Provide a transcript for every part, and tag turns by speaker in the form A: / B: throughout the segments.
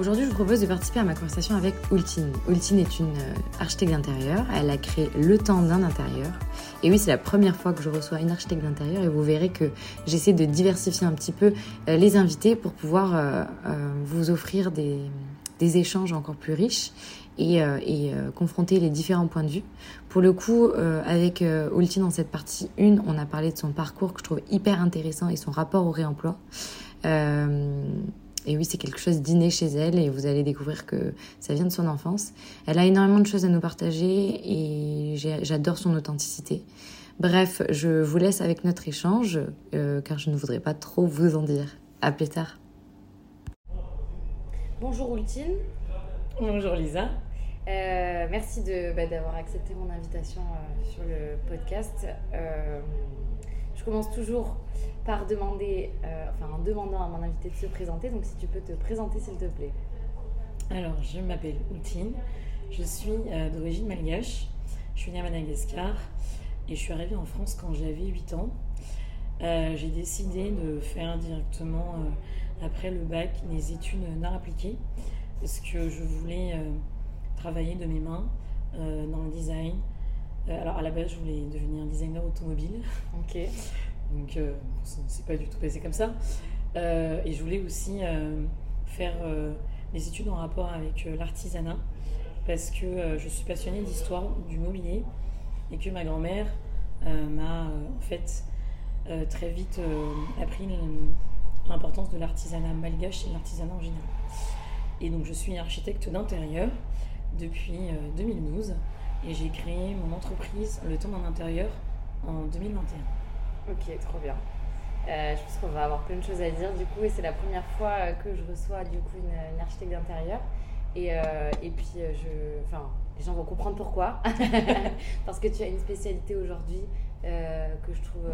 A: Aujourd'hui, je vous propose de participer à ma conversation avec Ultine. Ultine est une euh, architecte d'intérieur. Elle a créé Le Temps d'un intérieur. Et oui, c'est la première fois que je reçois une architecte d'intérieur et vous verrez que j'essaie de diversifier un petit peu euh, les invités pour pouvoir euh, vous offrir des, échanges encore plus riches et, confronter les différents points de vue. Pour le coup, avec Ultine dans cette partie 1, on a parlé de son parcours que je trouve hyper intéressant et son rapport au réemploi. Et oui, c'est quelque chose d'inné chez elle et vous allez découvrir que ça vient de son enfance. Elle a énormément de choses à nous partager et j'adore son authenticité. Bref, je vous laisse avec notre échange euh, car je ne voudrais pas trop vous en dire. À plus tard. Bonjour Ultine.
B: Bonjour Lisa.
A: Euh, merci bah, d'avoir accepté mon invitation euh, sur le podcast. Je commence toujours par demander, euh, enfin en demandant à mon invité de se présenter. Donc si tu peux te présenter s'il te plaît.
B: Alors je m'appelle Outine, je suis euh, d'origine malgache, je suis née à Madagascar et je suis arrivée en France quand j'avais 8 ans. Euh, j'ai décidé de faire directement après le bac des études d'art appliqué parce que je voulais travailler de mes mains dans le design. Alors à la base je voulais devenir designer automobile.
A: Ok.
B: Donc, euh, ça ne s'est pas du tout passé comme ça. Euh, et je voulais aussi euh, faire des études en rapport avec l'artisanat parce que je suis passionnée d'histoire du mobilier et que ma grand-mère m'a en fait très vite appris l'importance de l'artisanat malgache et de l'artisanat en général. Et donc je suis architecte d'intérieur depuis 2012 et j'ai créé mon entreprise Le Temps d'un intérieur en 2021.
A: Ok, trop bien. Euh, je pense qu'on va avoir plein de choses à dire du coup et c'est la première fois euh, que je reçois du coup une, architecte d'intérieur et, euh, et puis je, enfin les gens vont comprendre pourquoi parce que tu as une spécialité aujourd'hui que je trouve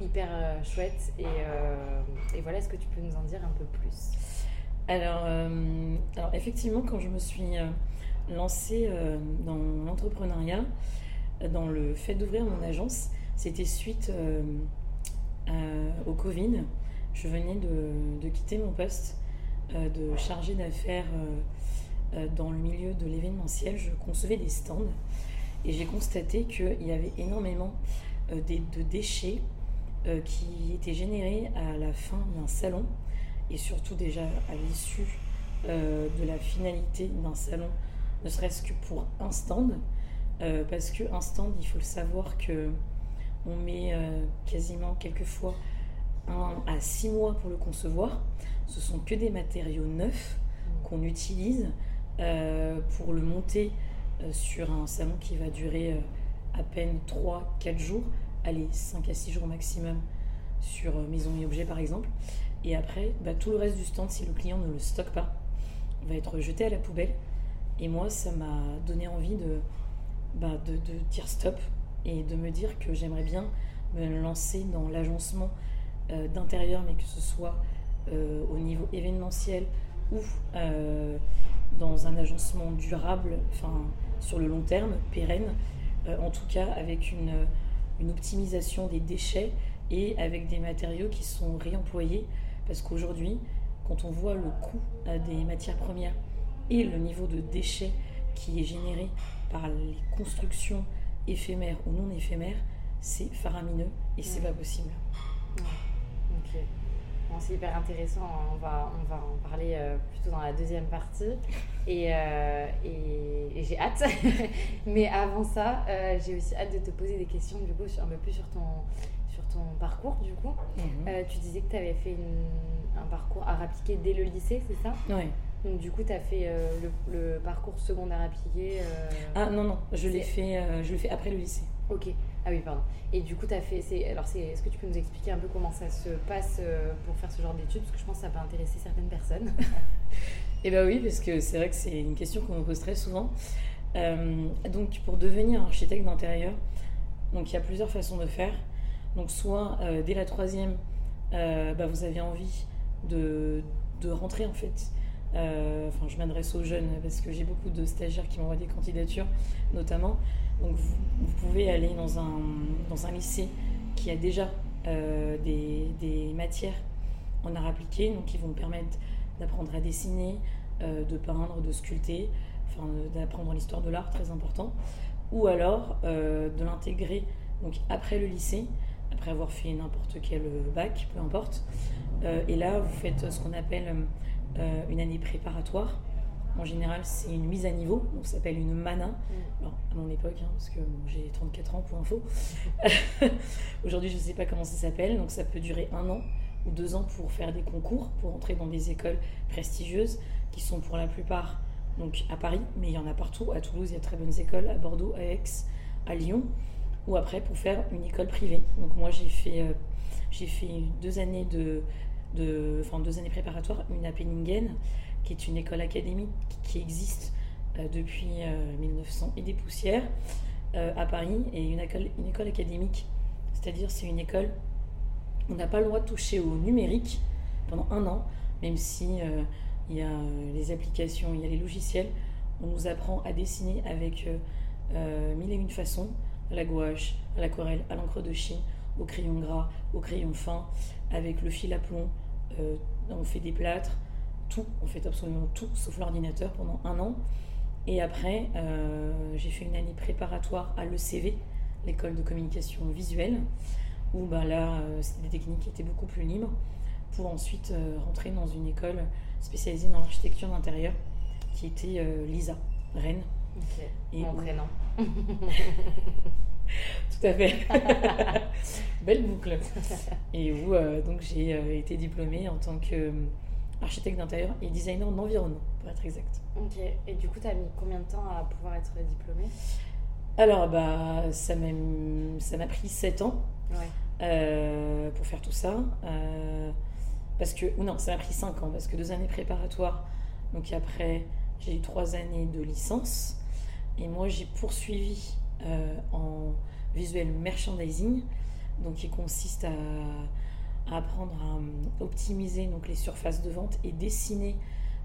A: hyper chouette et, et, voilà est-ce que tu peux nous en dire un peu plus?
B: Alors, alors effectivement quand je me suis lancée dans l'entrepreneuriat dans le fait d'ouvrir mon agence c'était suite euh, au Covid. Je venais de, quitter mon poste euh, de chargé d'affaires euh, dans le milieu de l'événementiel. Je concevais des stands et j'ai constaté qu'il y avait énormément de déchets qui étaient générés à la fin d'un salon et surtout déjà à l'issue de la finalité d'un salon, ne serait-ce que pour un stand. parce qu'un stand, il faut le savoir que on met euh, quasiment quelquefois un à six mois pour le concevoir. Ce sont que des matériaux neufs qu'on utilise euh, pour le monter euh, sur un salon qui va durer à peine 3-4 jours, allez 5 à 6 jours maximum sur maison et objets par exemple. Et après, bah, tout le reste du stand, si le client ne le stocke pas, va être jeté à la poubelle. Et moi, ça m'a donné envie de, bah, de, dire stop, et de me dire que j'aimerais bien me lancer dans l'agencement euh, d'intérieur, mais que ce soit euh, au niveau événementiel ou euh, dans un agencement durable, sur le long terme, pérenne, en tout cas avec une, optimisation des déchets et avec des matériaux qui sont réemployés, parce qu'aujourd'hui, quand on voit le coût des matières premières et le niveau de déchets qui est généré par les constructions éphémère ou non éphémère, c'est faramineux et c'est pas possible.
A: Ok.
C: c'est hyper intéressant. Hein. On va, on va en parler euh, plutôt dans la deuxième partie. Et, euh, et, j'ai hâte. Mais avant ça, euh, j'ai aussi hâte de te poser des questions du coup, un peu plus sur ton, sur ton parcours. Du coup, mhm. tu disais que tu avais fait un parcours à appliquer dès le lycée, c'est ça?
B: Oui.
C: Donc du coup, tu as fait le, parcours secondaire appliqué
B: Ah non, non, je l'ai fait, je l'ai fait après le lycée.
C: Ok. Ah oui, pardon. Et du coup, tu as fait. C'est, alors, c'est, est-ce que tu peux nous expliquer un peu comment ça se passe euh, pour faire ce genre d'études? Parce que je pense que ça peut intéresser certaines personnes.
B: Eh bien oui, parce que c'est vrai que c'est une question qu'on me pose très souvent. Euh, donc, pour devenir architecte d'intérieur, donc il y a plusieurs façons de faire. Donc, soit euh, dès la troisième, bah, vous avez envie de, de rentrer en fait. Enfin, je m'adresse aux jeunes parce que j'ai beaucoup de stagiaires qui m'envoient des candidatures, notamment. Donc vous, pouvez aller dans un, dans un lycée qui a déjà euh, des, des, matières en art appliqué, donc qui vont permettre d'apprendre à dessiner, euh, de peindre, de sculpter, enfin, d'apprendre l'histoire de l'art, très important. Ou alors euh, de l'intégrer donc après le lycée, après avoir fait n'importe quel bac, peu importe. et là, vous faites ce qu'on appelle une année préparatoire en général, c'est une mise à niveau, donc ça s'appelle une mana. Mm. à mon époque, hein, parce que j'ai 34 ans pour info. Aujourd'hui, je ne sais pas comment ça s'appelle, donc ça peut durer un an ou deux ans pour faire des concours, pour entrer dans des écoles prestigieuses, qui sont pour la plupart donc à Paris, mais il y en a partout. À Toulouse, il y a très bonnes écoles, à Bordeaux, à Aix, à Lyon, ou après pour faire une école privée. Donc moi, j'ai fait, euh, j'ai fait deux années de, de, enfin deux années préparatoires, une à Penningen qui est une école académique qui existe euh, depuis 1900 euh, et des poussières euh, à Paris, et une école, une école académique, c'est-à-dire c'est une école on n'a pas le droit de toucher au numérique pendant un an, même si il y a les applications, il y a les logiciels, on nous apprend à dessiner avec mille et une façons, à la gouache, à l'aquarelle, à l'encre de Chine, au crayon gras, au crayon fin, avec le fil à plomb, on fait des plâtres, tout, on fait absolument tout, sauf l'ordinateur pendant un an. Et après, euh, j'ai fait une année préparatoire à l'ECV, l'école de communication visuelle, où bah, là, euh, c'était des techniques qui étaient beaucoup plus libres, pour ensuite euh, rentrer dans une école spécialisée dans l'architecture d'intérieur, qui était l'ISA, Rennes.
C: Et Mon prénom. Tout
B: à fait. Belle boucle. Et où donc j'ai été diplômée en tant que architecte d'intérieur et designer d'environnement, pour être exact.
C: Ok, et du coup, tu as mis combien de temps à pouvoir être diplômée?
B: Alors, bah, ça m'a pris 7 ans euh, pour faire tout ça. Euh, parce que, ou non, ça m'a pris 5 ans, parce que deux années préparatoires, donc après, j'ai eu trois années de licence. Et moi, j'ai poursuivi euh, en visuel merchandising, donc qui consiste à à apprendre à euh, optimiser donc, les surfaces de vente et dessiner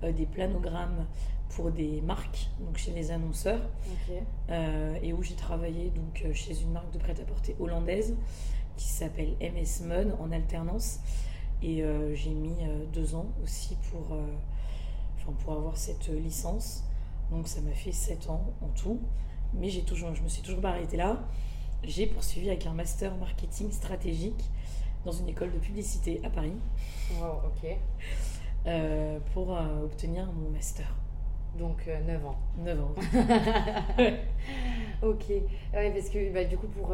B: euh, des planogrammes pour des marques, donc chez les annonceurs, euh, et où j'ai travaillé donc chez une marque de prêt-à-porter hollandaise qui s'appelle MS Mud en alternance, et j'ai mis deux ans aussi pour, enfin, pour avoir cette licence. Donc ça m'a fait sept ans en tout, mais j'ai toujours, je me suis toujours pas arrêtée là. J'ai poursuivi avec un master marketing stratégique dans une école de publicité à Paris.
C: Wow, ok.
B: Euh, pour euh, obtenir mon master.
C: Donc 9 euh, ans.
B: 9 ans.
C: ok. Ouais, parce que bah, du coup, pour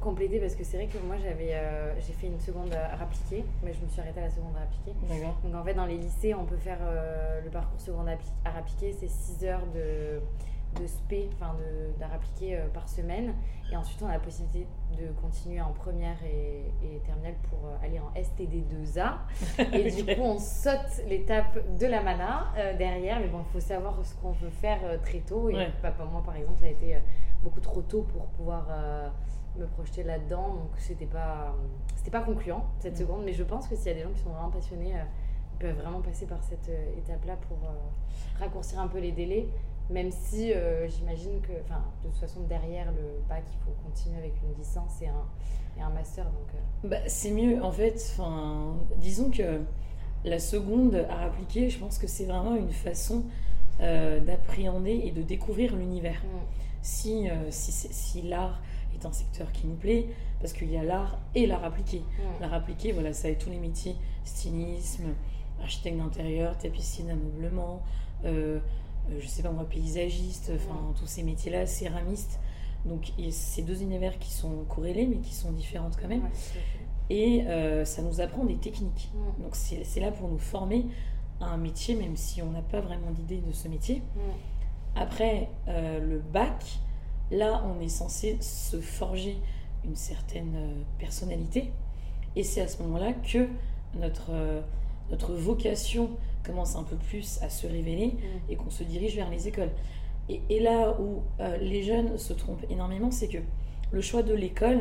C: compléter, parce que c'est vrai que moi j'avais j'ai fait une seconde à appliquer, mais je me suis arrêtée à la seconde à appliquer. Donc en fait, dans les lycées, on peut faire le parcours seconde à appliquer, c'est 6 heures de de SP, enfin d'art appliqué euh, par semaine. Et ensuite, on a la possibilité de continuer en première et, terminale pour euh, aller en STD2A. Et du coup, on saute l'étape de la mana euh, derrière. Mais bon, il faut savoir ce qu'on veut faire très tôt. Et moi, par exemple, ça a été beaucoup trop tôt pour pouvoir me projeter là-dedans. Donc, c'était pas, c'était pas concluant cette mm. seconde. Mais je pense que s'il y a des gens qui sont vraiment passionnés, ils peuvent vraiment passer par cette étape-là pour raccourcir un peu les délais même si euh, j'imagine que, enfin, de toute façon, derrière le bac, il faut continuer avec une licence et un, et un master. Donc,
B: euh. bah, c'est mieux, en fait. Enfin, disons que la seconde à appliquer, je pense que c'est vraiment une façon euh, d'appréhender et de découvrir l'univers. Mm. Si, si, si l'art est un secteur qui nous plaît parce qu'il y a l'art et l'art appliqué. L'art appliqué, voilà, ça est tous les métiers stylisme, architecte d'intérieur, tapissier d'ameublement, euh, je sais pas moi, paysagiste, enfin tous ces métiers-là, céramiste. Donc c'est deux univers qui sont corrélés mais qui sont différentes quand même. et euh, ça nous apprend des techniques. Donc c'est là pour nous former à un métier, même si on n'a pas vraiment d'idée de ce métier. Après le bac, là on est censé se forger une certaine personnalité. Et c'est à ce moment-là que notre, notre vocation commence un peu plus à se révéler mm. et qu'on se dirige vers les écoles. Et, là où euh, les jeunes se trompent énormément, c'est que le choix de l'école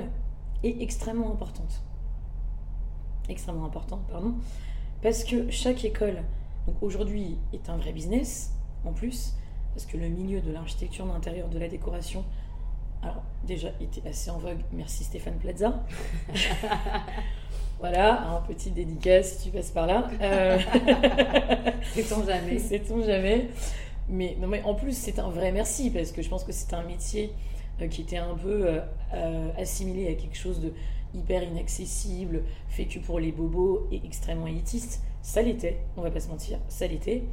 B: est extrêmement importante. Extrêmement important, pardon. Parce que chaque école, donc aujourd'hui, est un vrai business, en plus, parce que le milieu de l'architecture d'intérieur, de la décoration, alors déjà était assez en vogue, merci Stéphane Plaza. Voilà, un petit dédicace si tu passes par là. Euh...
A: Sait-on jamais.
B: Sait-on jamais. Mais, non, mais en plus, c'est un vrai merci parce que je pense que c'est un métier euh, qui était un peu euh, euh, assimilé à quelque chose de hyper inaccessible, fait que pour les bobos et extrêmement élitiste. Ça l'était, on va pas se mentir, ça l'était.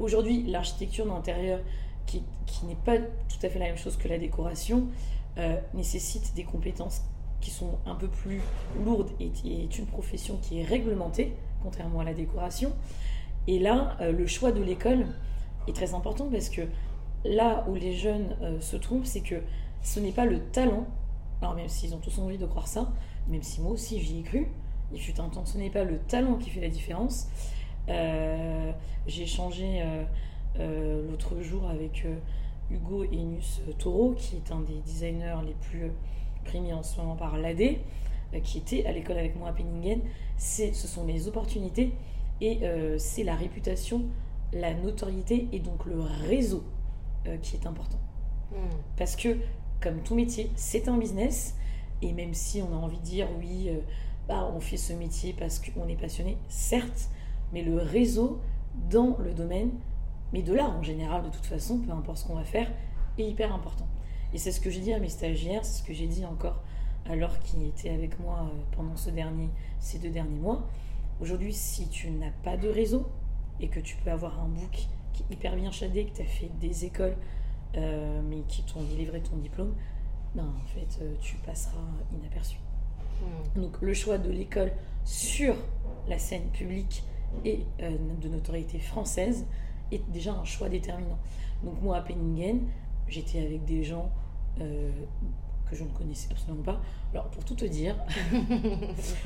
B: Aujourd'hui, l'architecture d'intérieur, qui, qui n'est pas tout à fait la même chose que la décoration, nécessite des compétences qui sont un peu plus lourdes et, est une profession qui est réglementée, contrairement à la décoration. Et là, euh, le choix de l'école est très important parce que là où les jeunes euh, se trompent, c'est que ce n'est pas le talent, alors même s'ils ont tous envie de croire ça, même si moi aussi j'y ai cru, il fut un temps, ce n'est pas le talent qui fait la différence. Euh, j'ai échangé l'autre jour avec Hugo Enus Taureau, qui est un des designers les plus mis en ce moment par l'AD, euh, qui était à l'école avec moi à Penningen, ce sont les opportunités et euh, c'est la réputation, la notoriété et donc le réseau euh, qui est important. Hmm. Parce que, comme tout métier, c'est un business et même si on a envie de dire oui, bah, on fait ce métier parce qu'on est passionné, certes, mais le réseau dans le domaine, mais de là en général, de toute façon, peu importe ce qu'on va faire, est hyper important. Et c'est ce que j'ai dit à mes stagiaires, c'est ce que j'ai dit encore à Laure qui était avec moi euh, pendant ce dernier, ces deux derniers mois. Aujourd'hui, si tu n'as pas de réseau et que tu peux avoir un book qui est hyper bien shadé, que tu as fait des écoles, euh, mais qui t'ont délivré ton diplôme, ben, en fait, euh, tu passeras inaperçu. Hmm. Donc le choix de l'école sur la scène publique et de notoriété française est déjà un choix déterminant. Donc moi à Penningen, j'étais avec des gens euh, que je ne connaissais absolument pas. Alors, pour tout te dire.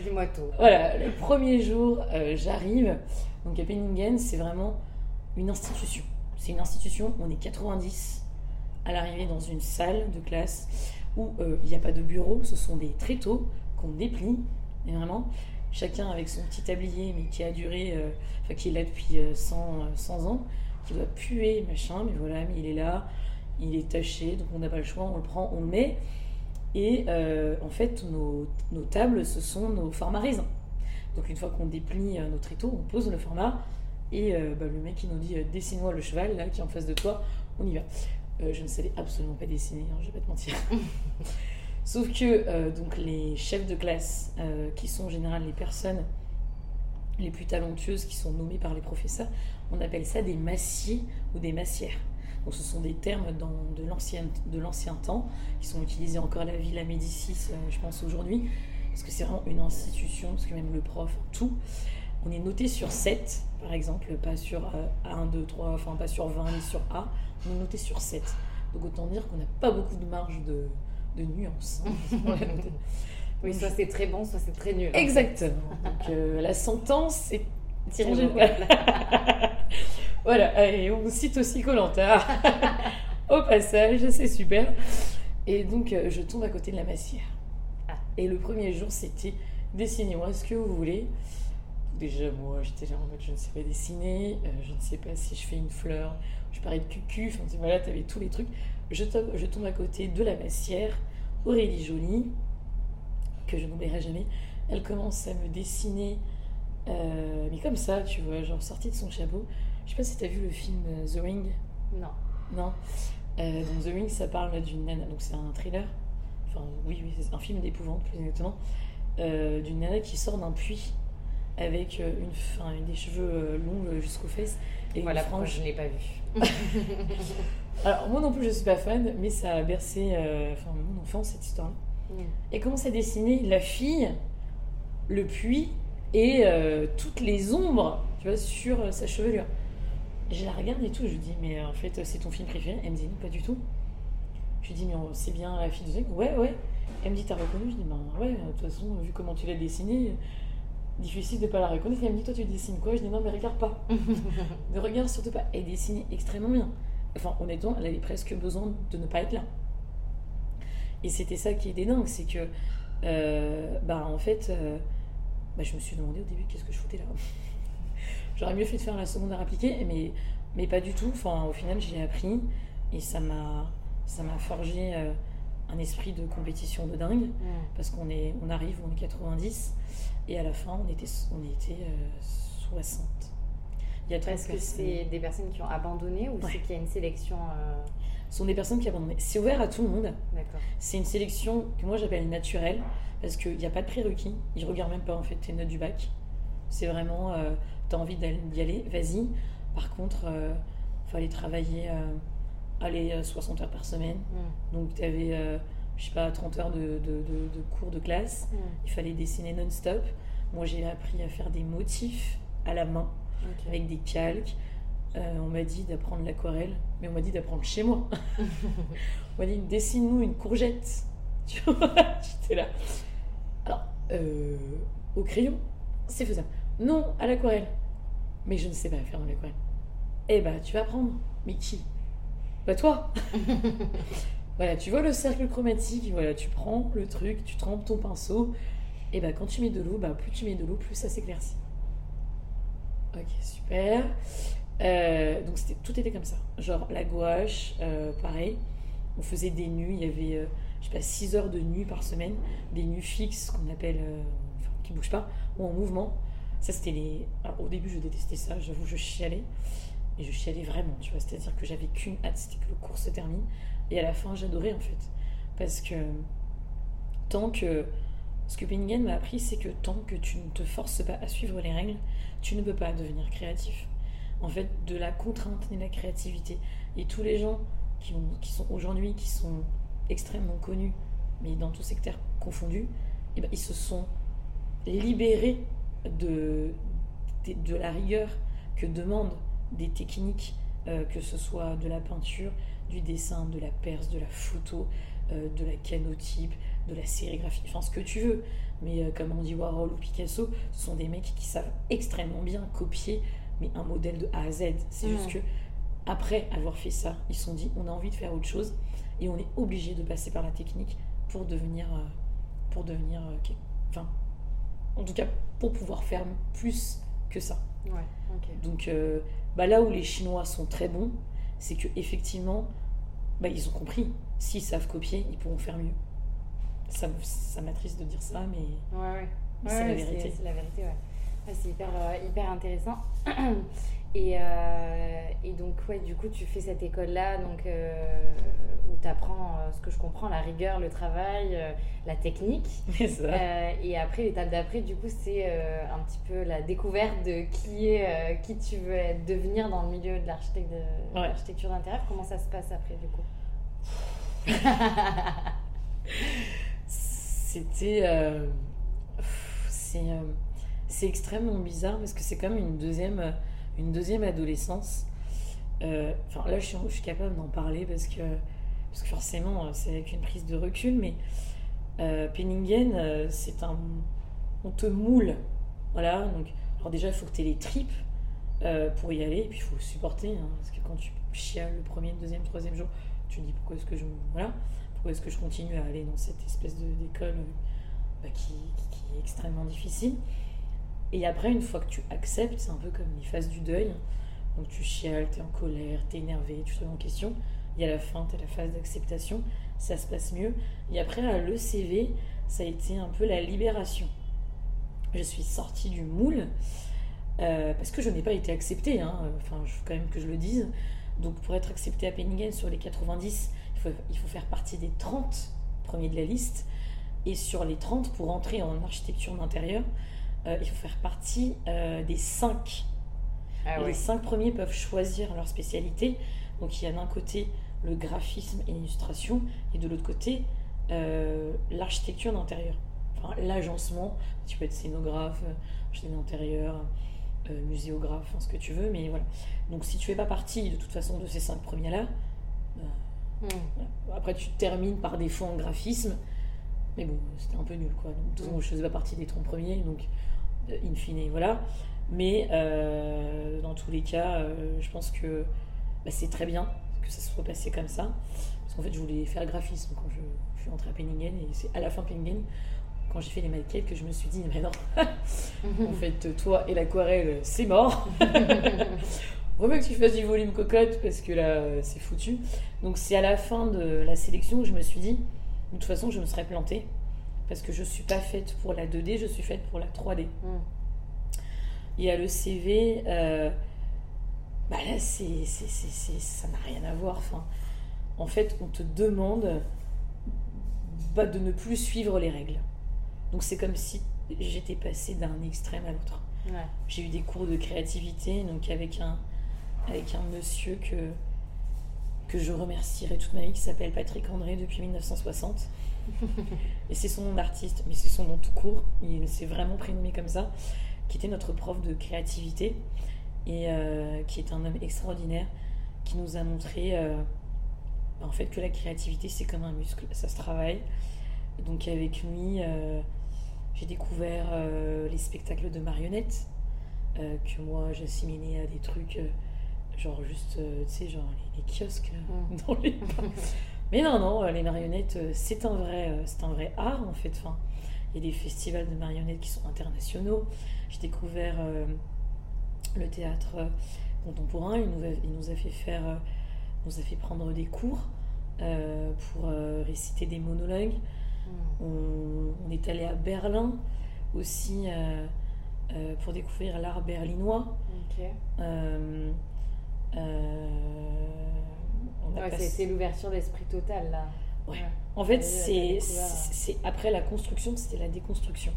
A: Dis-moi tout.
B: Voilà, le premier jour, euh, j'arrive. Donc, à Penningen, c'est vraiment une institution. C'est une institution, on est 90 à l'arrivée dans une salle de classe où euh, il n'y a pas de bureau, ce sont des tréteaux qu'on déplie. Et vraiment, chacun avec son petit tablier, mais qui a duré, enfin, qui est là depuis 100, 100 ans, qui doit puer, machin, mais voilà, mais il est là il est taché, donc on n'a pas le choix, on le prend, on le met. Et euh, en fait, nos, nos, tables, ce sont nos formats raisins. Donc une fois qu'on déplie euh, nos tréteaux, on pose le format. Et euh, bah, le mec, il nous dit Dessine-moi le cheval, là, qui est en face de toi, on y va. je ne savais absolument pas dessiner, hein, je vais pas te mentir. Sauf que donc les chefs de classe, qui sont en général les personnes les plus talentueuses, qui sont nommées par les professeurs, on appelle ça des massiers ou des massières. Donc, ce sont des termes dans, de l'ancien temps qui sont utilisés encore à la Villa Médicis, euh, je pense, aujourd'hui, parce que c'est vraiment une institution, parce que même le prof, tout. On est noté sur 7, par exemple, pas sur 1, 2, 3, enfin pas sur 20 ni sur A, on est noté sur 7. Donc autant dire qu'on n'a pas beaucoup de marge de, de nuances.
A: oui, soit c'est très bon, soit c'est très nul.
B: Exactement. Donc euh, la sentence, c'est tirée Voilà, et on cite aussi Colanta au passage, c'est super. Et donc, euh, je tombe à côté de la massière. Ah. Et le premier jour, c'était dessinez-moi ce que vous voulez. Déjà, moi, j'étais là en mode je ne sais pas dessiner, euh, je ne sais pas si je fais une fleur, je parais de cucu, enfin voilà, t'avais tous les trucs. Je tombe, je tombe à côté de la massière, Aurélie Jolie, que je n'oublierai jamais. Elle commence à me dessiner, euh, mais comme ça, tu vois, genre sortie de son chapeau. Je sais pas si tu as vu le film euh, The Ring.
A: Non.
B: Non. Euh, dans The Ring, ça parle d'une nana, donc c'est un thriller enfin oui, oui c'est un film d'épouvante plus exactement, d'une nana qui sort d'un puits avec une, fin, des cheveux longs jusqu'aux fesses.
A: Et voilà pourquoi je ne l'ai pas vu.
B: Alors moi non plus je suis pas fan, mais ça a bercé enfin, mon enfance cette histoire-là. Mm. Et commence à dessiner la fille, le puits et toutes les ombres tu vois, sur sa chevelure? Je la regarde et tout, je lui dis, mais en fait, c'est ton film préféré? Elle me dit, non, pas du tout. Je lui dis, mais c'est bien la fille de Zach Ouais, ouais. Elle me dit, t'as reconnu? Je dis, ben ouais, de toute façon, vu comment tu l'as dessinée, difficile de pas la reconnaître. elle me dit, toi, tu dessines quoi? Je dis, non, mais regarde pas. ne regarde surtout pas. Elle dessine extrêmement bien. Enfin, honnêtement, elle avait presque besoin de ne pas être là. Et c'était ça qui était dingue, c'est que, euh, bah, en fait, euh, bah, je me suis demandé au début qu'est-ce que je foutais là? J'aurais mieux fait de faire la seconde à appliquer, mais, mais pas du tout. Enfin, au final, j'ai appris et ça m'a, ça m'a forgé euh, un esprit de compétition de dingue. Parce qu'on est, on arrive, on est 90 et à la fin, on était, on était 60. Euh,
A: Il y a Est-ce que c'est des personnes qui ont abandonné ou c'est qu'il y a une sélection euh,
B: Ce sont des personnes qui ont abandonné. C'est ouvert à tout le monde. C'est une sélection que moi j'appelle naturelle parce qu'il n'y a pas de prérequis. Ils ne regardent même pas en fait tes notes du bac. C'est vraiment envie d'y aller, vas-y. Par contre, il euh, fallait travailler euh, aller 60 euh, heures par semaine. Mm. Donc, tu avais, je sais pas, 30 heures de, cours de classe. Mm. Il fallait dessiner non-stop. Moi, j'ai appris à faire des motifs à la main, avec des calques. on m'a dit d'apprendre l'aquarelle, mais on m'a dit d'apprendre chez moi. on m'a dit dessine-nous une courgette. Tu vois, j'étais là. Alors, au crayon, c'est faisable. Non, à l'aquarelle mais je ne sais pas faire dans l'école. Eh bah, tu vas apprendre. Mais qui Bah, toi Voilà, tu vois le cercle chromatique, voilà, tu prends le truc, tu trempes ton pinceau, et bah, quand tu mets de l'eau, bah, plus tu mets de l'eau, plus ça s'éclaircit. Ok, super. Euh, donc, tout était comme ça. Genre, la gouache, euh, pareil. On faisait des nus, il y avait, euh, je sais pas, 6 heures de nus par semaine, des nus fixes qu'on appelle, enfin, qui bougent pas, ou en mouvement. Ça, c'était les. au début, je détestais ça, j'avoue, je chialais. Et je chialais vraiment, tu vois. C'est-à-dire que j'avais qu'une hâte, c'était que le cours se termine. Et à la fin, j'adorais, en fait. Parce que tant que. Ce que Penningen m'a appris, c'est que tant que tu ne te forces pas à suivre les règles, tu ne peux pas devenir créatif. En fait, de la contrainte et de la créativité. Et tous les gens qui, sont aujourd'hui, qui sont extrêmement connus, mais dans tous secteurs confondus, eh ben, ils se sont libérés de, de, la rigueur que demandent des techniques, euh, que ce soit de la peinture, du dessin, de la perse, de la photo, euh, de la canotype, de la sérigraphie, enfin ce que tu veux. Mais euh, comme on dit Warhol ou Picasso, ce sont des mecs qui savent extrêmement bien copier mais un modèle de A à Z. C'est juste que après avoir fait ça, ils se sont dit on a envie de faire autre chose et on est obligé de passer par la technique pour devenir, pour devenir, enfin en tout cas, pour pouvoir faire plus que ça. Donc, euh, bah là où les Chinois sont très bons, c'est que effectivement, bah, ils ont compris. S'ils savent copier, ils pourront faire mieux. Ça, ça m'attriste de dire ça, mais
A: ouais, c'est la vérité. C'est la vérité, ouais. c'est hyper, euh, hyper intéressant. Et, euh, et, donc, ouais, du coup, tu fais cette école-là donc, euh, où tu apprends, euh, ce que je comprends, la rigueur, le travail, la technique. et après, l'étape d'après, du coup, c'est un petit peu la découverte de qui, est, qui tu veux être, devenir dans le milieu de l'architecture d'intérieur. Comment ça se passe après, du coup?
B: C'était. c'est extrêmement bizarre parce que c'est comme une deuxième une deuxième adolescence. Euh, enfin, là, je suis, capable d'en parler parce que, parce que forcément, euh, c'est avec une prise de recul, mais euh, Penningen, euh, c'est un. On te moule. Voilà, donc. Alors, déjà, il faut que tu aies les tripes pour y aller, et puis il faut supporter, hein, parce que quand tu chiales le premier, le deuxième, troisième jour, tu te dis pourquoi est-ce que je. Voilà, pourquoi est-ce que je continue à aller dans cette espèce d'école bah, qui, est extrêmement difficile. Et après, une fois que tu acceptes, c'est un peu comme les phases du deuil. Donc tu chiales, tu es en colère, tu es énervé, tu te remets en question. Il y a la fin, tu as la phase d'acceptation, ça se passe mieux. Et après, à l'ECV, ça a été un peu la libération. Je suis sortie du moule euh, parce que je n'ai pas été acceptée. Hein. Enfin, il faut quand même que je le dise. Donc pour être acceptée à Penningen sur les 90, il faut, il faut faire partie des 30 premiers de la liste. Et sur les 30, pour entrer en architecture d'intérieur, euh, il faut faire partie euh, des 5.
A: Ah ouais.
B: Les 5 premiers peuvent choisir leur spécialité. Donc il y a d'un côté le graphisme et l'illustration, et de l'autre côté euh, l'architecture d'intérieur. Enfin, l'agencement, tu peux être scénographe, architecte d'intérieur, muséographe, enfin, ce que tu veux, mais voilà. Donc si tu fais pas partie de toute façon de ces 5 premiers-là,
A: Hmm.
B: voilà. Après, tu termines par défaut en graphisme, mais bon, c'était un peu nul, quoi. Donc, de toute façon, je faisais pas partie des 30 premiers, donc, in fine, voilà. Mais euh, dans tous les cas, euh, je pense que bah, c'est très bien que ça se soit passé comme ça. Parce qu'en fait, je voulais faire le graphisme quand je, je suis entrée à Penningen, et c'est à la fin Penningen, quand j'ai fait les maquettes, que je me suis dit, mais non, en fait, toi et l'aquarelle, c'est mort. Vaut mieux que tu fasses du volume cocotte parce que là, c'est foutu. Donc, c'est à la fin de la sélection que je me suis dit, de toute façon, je me serais plantée. Parce que je suis pas faite pour la 2D, je suis faite pour la 3D.
A: Hmm.
B: Et à l'ECV, euh, bah là, c'est, c'est, c'est, c'est- ça n'a rien à voir. Enfin, en fait, on te demande bah, de ne plus suivre les règles. Donc, c'est comme si j'étais passée d'un extrême à l'autre.
A: Ouais.
B: J'ai eu des cours de créativité, donc avec un, avec un monsieur que, que je remercierai toute ma vie, qui s'appelle Patrick André depuis 1960. Et c'est son nom d'artiste, mais c'est son nom tout court. Il s'est vraiment prénommé comme ça, qui était notre prof de créativité et euh, qui est un homme extraordinaire, qui nous a montré euh, en fait que la créativité c'est comme un muscle, ça se travaille. Donc avec lui, euh, j'ai découvert les spectacles de marionnettes que moi j'assimilais à des trucs genre juste, tu sais, genre les, les kiosques
A: Mm.
B: dans les Mais non, non, euh, les marionnettes, euh, c'est un, vrai, euh, c'est un vrai art en fait. Enfin, il y a des festivals de marionnettes qui sont internationaux. J'ai découvert euh, le théâtre contemporain. Il nous, a, il nous a fait faire, euh, nous a fait prendre des cours euh, pour réciter des monologues.
A: Hmm.
B: On, on est allé à Berlin aussi pour découvrir l'art berlinois.
A: Ouais,
B: passé-
A: c'était l'ouverture d'esprit total là.
B: Ouais. En fait, c'est c'est- c'est- après la construction, c'était la déconstruction.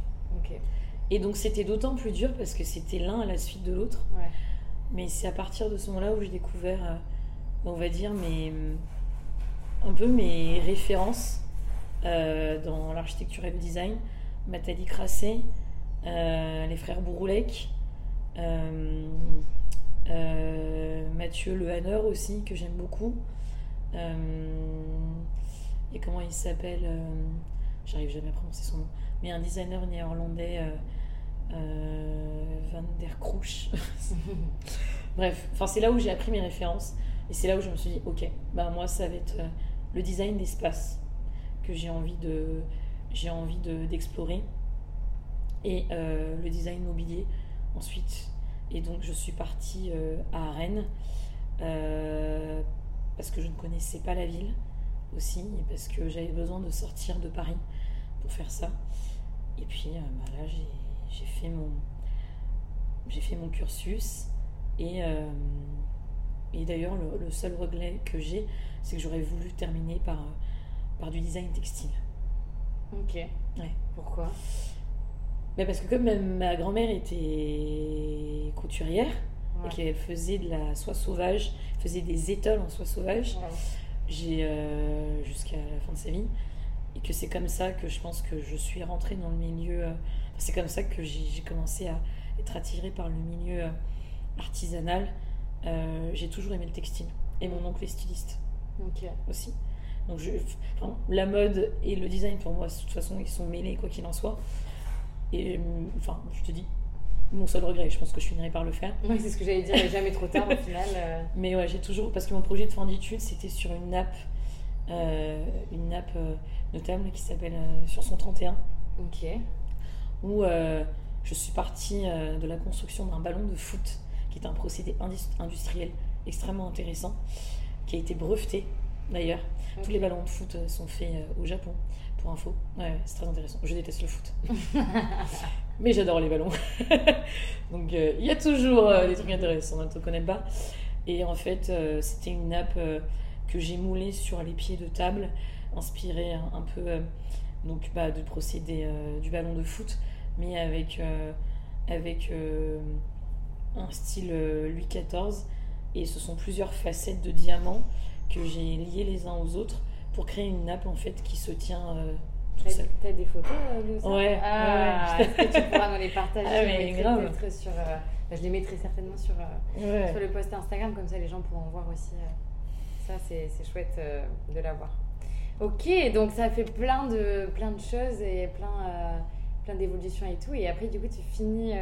B: Et donc c'était d'autant plus dur parce que c'était l'un à la suite de l'autre.
A: Ouais.
B: Mais c'est à partir de ce moment-là où j'ai découvert, euh, on va dire, mes, un peu mes références euh, dans l'architecture et le design. Matali Crasset, euh, les frères Bouroulec, euh, Mathieu Lehanner aussi, que j'aime beaucoup. Euh, et comment il s'appelle euh, J'arrive jamais à prononcer son nom. Mais un designer néerlandais, euh, euh, Van der Kroes. Bref, c'est là où j'ai appris mes références. Et c'est là où je me suis dit, ok, bah moi, ça va être euh, le design d'espace que j'ai envie de j'ai envie de- d'explorer. et euh, le design mobilier ensuite. Et donc, je suis partie euh, à Rennes euh, parce que je ne connaissais pas la ville aussi et parce que j'avais besoin de sortir de Paris pour faire ça. Et puis euh, bah là, j'ai fait mon j'ai fait mon cursus et, euh, et d'ailleurs le, le seul regret que j'ai, c'est que j'aurais voulu terminer par, par du design textile.
A: Ok.
B: Ouais.
A: Pourquoi?
B: Mais parce que comme ma, grand-mère était couturière
A: Ouais.
B: et qu'elle faisait de la soie sauvage, faisait des étoiles en soie sauvage,
A: Ouais.
B: j'ai euh, jusqu'à la fin de sa vie et que c'est comme ça que je pense que je suis rentrée dans le milieu euh, c'est comme ça que j'ai commencé à être attirée par le milieu euh, artisanal. J'ai toujours aimé le textile et mon oncle est styliste. Aussi. Donc je, enfin, la mode et le design pour moi de toute façon ils sont mêlés quoi qu'il en soit et euh, enfin je te dis mon seul regret je pense que je finirai par le faire
A: Oui, c'est ce que j'allais dire, jamais trop tard au final. euh.
B: mais ouais, j'ai toujours. Parce que mon projet de fin d'études, c'était sur une nappe, euh, une nappe euh, notable qui s'appelle Sur son 31,
A: Ok.
B: où je suis partie de la construction d'un ballon de foot, qui est un procédé indus- industriel extrêmement intéressant, qui a été breveté d'ailleurs. Tous les ballons de foot sont faits au Japon, pour info. Ouais, c'est très intéressant. Je déteste le foot. Mais j'adore les ballons. Donc euh, il y a toujours euh, des trucs intéressants, ne te connais pas. Et en fait, euh, c'était une nappe que j'ai moulée sur les pieds de table inspiré un, peu donc, bah, du procédé du ballon de foot, mais avec, avec un style Louis XIV. Et ce sont plusieurs facettes de diamants que j'ai liées les uns aux autres pour créer une nappe en fait qui se tient
C: T'as des photos de ça
B: Ouais.
C: Ah, est-ce que tu pourras nous les partager
B: ah, mais
C: je, grave. Sur, euh, bah, je les mettrai certainement sur, euh, sur le post Instagram, comme ça les gens pourront voir aussi. Euh, ça, c'est chouette de l'avoir. Ok, donc ça fait plein de, plein de choses et plein, plein d'évolutions et tout. Et après, du coup, tu finis,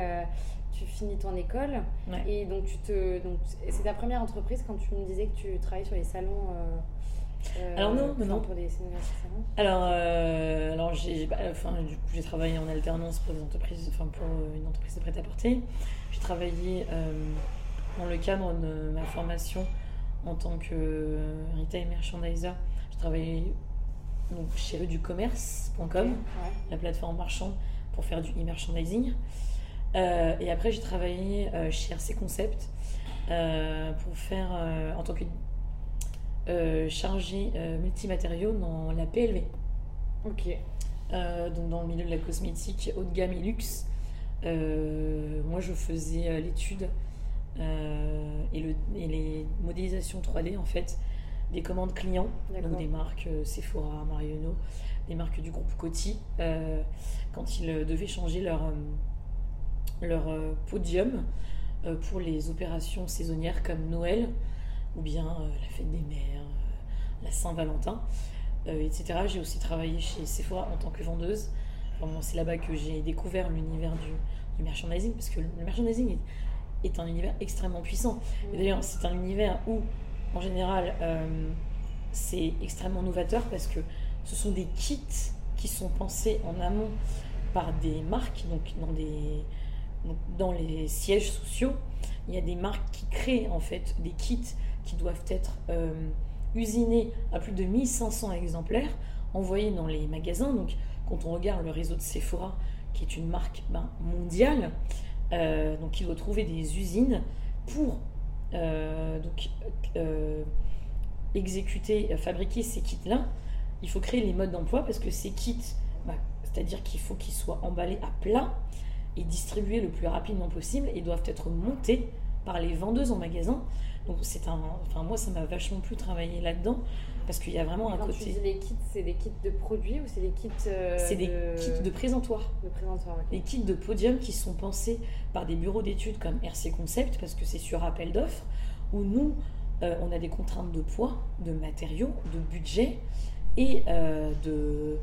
C: tu finis ton école. Et donc, tu te, donc, c'est ta première entreprise quand tu me disais que tu travailles sur les salons
B: euh, alors non, non.
C: Pour des
B: alors, euh, alors j'ai, bah, enfin, du coup, j'ai travaillé en alternance pour des entreprises, enfin pour une entreprise de prêt-à-porter. J'ai travaillé euh, dans le cadre de ma formation en tant que retail merchandiser. J'ai travaillé donc, chez eux du commerce.com, la plateforme marchand pour faire du e-merchandising. et après, j'ai travaillé chez RC Concept pour faire en tant que euh, chargé euh, multimatériaux dans la PLV.
C: Ok.
B: Euh, donc dans le milieu de la cosmétique haut de gamme et luxe. moi, je faisais l'étude et, le, et, les modélisations 3D en fait des commandes clients, donc des marques Sephora, Marionneau, des marques du groupe Coty, quand ils devaient changer leur, leur podium pour les opérations saisonnières comme Noël, ou bien euh, la fête des mères, euh, la Saint-Valentin, euh, etc. J'ai aussi travaillé chez Sephora en tant que vendeuse. c'est là-bas que j'ai découvert l'univers du, du, merchandising, parce que le merchandising est, un univers extrêmement puissant. d'ailleurs, c'est un univers où, en général, c'est extrêmement novateur parce que ce sont des kits qui sont pensés en amont par des marques, donc dans, des, dans les sièges sociaux. Il y a des marques qui créent en fait des kits qui doivent être euh, usinés à plus de 1500 exemplaires, envoyés dans les magasins. Donc, quand on regarde le réseau de Sephora, qui est une marque ben, mondiale, euh, donc il doit trouver des usines pour euh, donc, exécuter, fabriquer ces kits-là. Il faut créer les modes d'emploi parce que ces kits, ben, c'est-à-dire qu'il faut qu'ils soient emballés à plat et distribués le plus rapidement possible et doivent être montés par les vendeuses en magasin. Donc c'est un, enfin moi ça m'a vachement plus travailler là-dedans parce qu'il y a vraiment un côté. Tu
C: dis les kits, c'est des kits de produits ou c'est des kits
B: euh, C'est des kits de présentoir.
C: De présentoir.
B: Les kits de podium qui sont pensés par des bureaux d'études comme RC Concept parce que c'est sur appel d'offres où nous euh, on a des contraintes de poids, de matériaux, de budget et euh, de,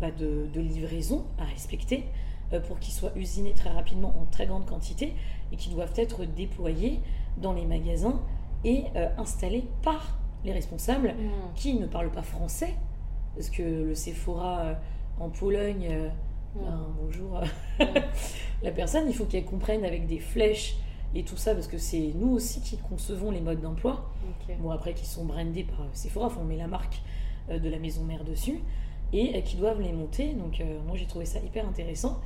B: bah de, de, livraison à respecter pour qu'ils soient usinés très rapidement en très grande quantité et qui doivent être déployés dans les magasins et euh, installé par les responsables mm. qui ne parlent pas français. Parce que le Sephora euh, en Pologne, euh, mm. ben, bonjour, mm. la personne, il faut qu'elle comprenne avec des flèches et tout ça, parce que c'est nous aussi qui concevons les modes d'emploi. Bon, après, qui sont brandés par Sephora, on met la marque de la maison mère dessus, et qui doivent les monter. Donc, moi, j'ai trouvé ça hyper intéressant.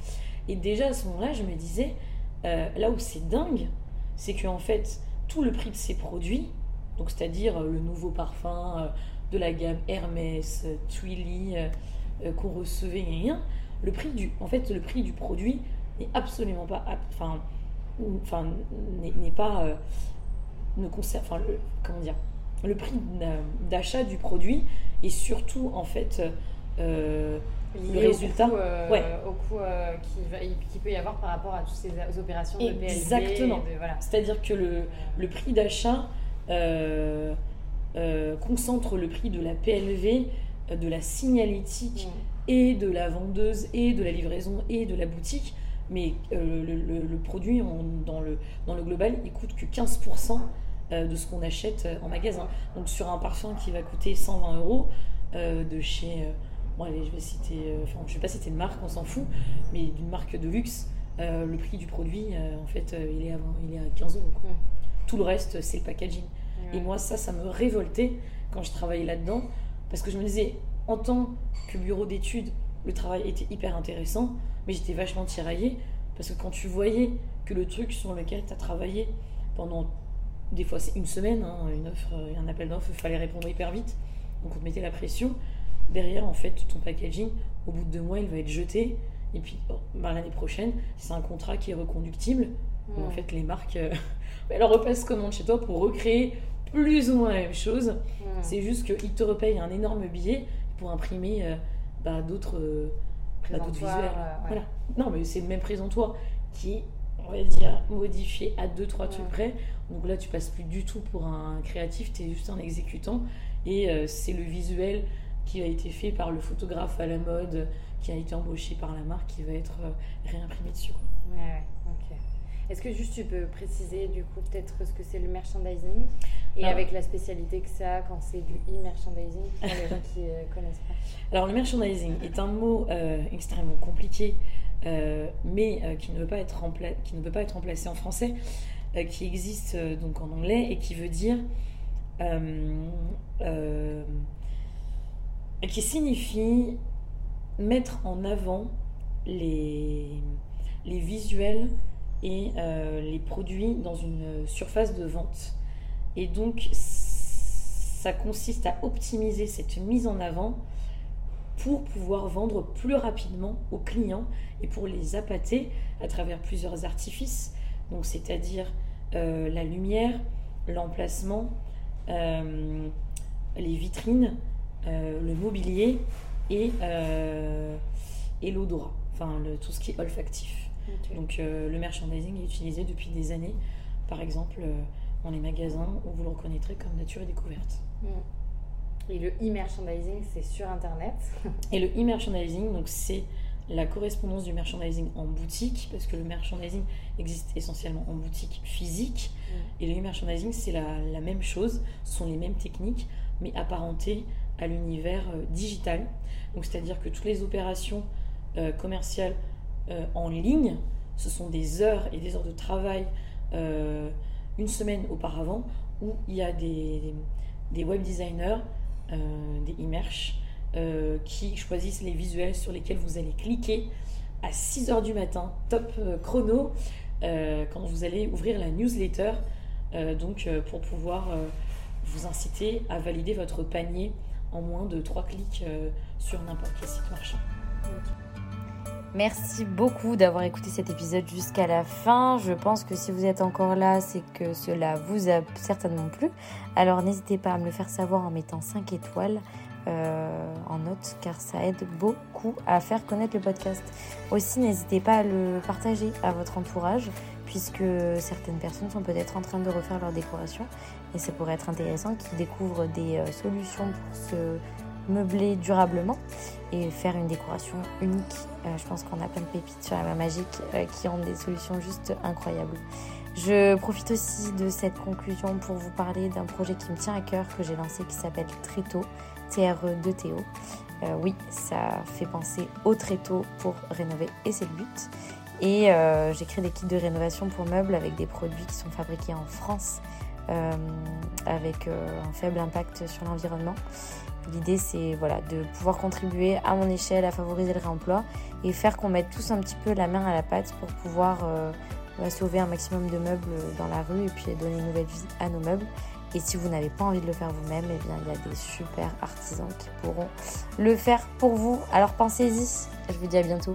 B: Et déjà, à ce moment-là, je me disais, là où c'est dingue, c'est qu'en fait, tout le prix de ces produits, donc c'est-à-dire euh, le nouveau parfum euh, de la gamme Hermès, euh, Twilly qu'on recevait, rien, le prix du, en fait, le prix du produit n'est absolument pas, enfin, enfin n'est pas, ne concerne, enfin, le, comment dire, le prix d'achat du produit est surtout en fait
C: le résultat au coût, euh, au coût euh, qui, peut y avoir par rapport à toutes ces opérations de.
B: Exactement. Voilà. C'est-à-dire que le, le prix d'achat euh, concentre le prix de la PLV, de la signalétique et de la vendeuse et de la livraison et de la boutique. Mais le, le, produit dans, le, dans le global, il coûte que 15% de ce qu'on achète en magasin. Donc sur un parfum qui va coûter 120 euros de chez allez, je vais citer, euh, enfin, je vais pas citer de marque, on s'en fout, mais d'une marque de luxe, euh, le prix du produit, euh, en fait, il, est à, il est à 15 euros. Tout le reste, c'est le packaging. Et moi, ça, ça me révoltait quand je travaillais là-dedans, parce que je me disais, en tant que bureau d'études, le travail était hyper intéressant, mais j'étais vachement tiraillée, parce que quand tu voyais que le truc sur lequel tu as travaillé pendant, des fois c'est une semaine, hein, une offre, un appel d'offres, il fallait répondre hyper vite, donc on te mettait la pression, derrière, en fait, ton packaging, au bout de deux mois, il va être jeté. Et puis, bah, l'année prochaine, c'est un contrat qui est reconductible. en fait, les marques, euh, elles repassent commande chez toi pour recréer plus ou moins la même chose. C'est juste qu'ils te repayent un énorme billet pour imprimer euh, bah, d'autres euh, bah, visuels. voilà. Non, mais c'est le même présentoir qui on va dire, modifié à deux, trois trucs près. Donc là, tu passes plus du tout pour un créatif, tu es juste un exécutant. Et euh, c'est le visuel qui a été fait par le photographe à la mode, qui a été embauché par la marque, qui va être euh, réimprimé dessus.
C: Ouais, ok. Est-ce que juste tu peux préciser du coup peut-être ce que c'est le merchandising? Et avec la spécialité que ça a quand c'est du e-merchandising pour les gens qui ne euh, connaissent pas
B: Alors le merchandising est un mot extrêmement compliqué euh, mais euh, qui, ne veut pas être qui ne peut pas être remplacé en français, euh, qui existe donc en anglais et qui veut dire qui signifie mettre en avant les, les visuels et les produits dans une surface de vente. Et donc, ça consiste à optimiser cette mise en avant pour pouvoir vendre plus rapidement aux clients et pour les appâter à travers plusieurs artifices, donc c'est-à-dire euh, la lumière, l'emplacement, euh, les vitrines, euh, le mobilier et, et l'odorat, enfin le, tout ce qui est olfactif. Donc le merchandising est utilisé depuis des années, par exemple dans les magasins où vous le reconnaîtrez comme nature et découverte. Mm.
C: Et le e-merchandising, c'est sur Internet.
B: Et le e-merchandising, donc c'est la correspondance du merchandising en boutique, parce que le merchandising existe essentiellement en boutique physique. Mm. Et le e-merchandising, c'est la, même chose, ce sont les mêmes techniques, mais apparentées à l'univers euh, digital. Donc c'est-à-dire que toutes les opérations euh, commerciales euh, en ligne, ce sont des heures et des heures de travail une semaine auparavant, où il y a des, web designers des immerges euh, qui choisissent les visuels sur lesquels vous allez cliquer à 6h du matin, top chrono, quand vous allez ouvrir la newsletter, donc pour pouvoir vous inciter à valider votre panier en moins de 3 clics sur n'importe quel site marchand.
A: Merci beaucoup d'avoir écouté cet épisode jusqu'à la fin. Je pense que si vous êtes encore là, c'est que cela vous a certainement plu. Alors n'hésitez pas à me le faire savoir en mettant 5 étoiles euh, en note car ça aide beaucoup à faire connaître le podcast. Aussi n'hésitez pas à le partager à votre entourage puisque certaines personnes sont peut-être en train de refaire leur décoration et ça pourrait être intéressant qu'ils découvrent des euh, solutions pour se meubler durablement et faire une décoration unique. Euh, je pense qu'on a plein de pépites sur la main magique euh, qui ont des solutions juste incroyables. Je profite aussi de cette conclusion pour vous parler d'un projet qui me tient à cœur que j'ai lancé qui s'appelle Tréto, T-R-E-2-T-O. Euh, oui, ça fait penser au tréteau pour rénover et c'est le but. Et j'ai créé des kits de rénovation pour meubles avec des produits qui sont fabriqués en France avec un faible impact sur l'environnement. L'idée, c'est voilà, de pouvoir contribuer à mon échelle à favoriser le réemploi et faire qu'on mette tous un petit peu la main à la pâte pour pouvoir euh, bah, sauver un maximum de meubles dans la rue et puis donner une nouvelle vie à nos meubles. Et si vous n'avez pas envie de le faire vous-même, eh il y a des super artisans qui pourront le faire pour vous. Alors pensez-y. Je vous dis à bientôt.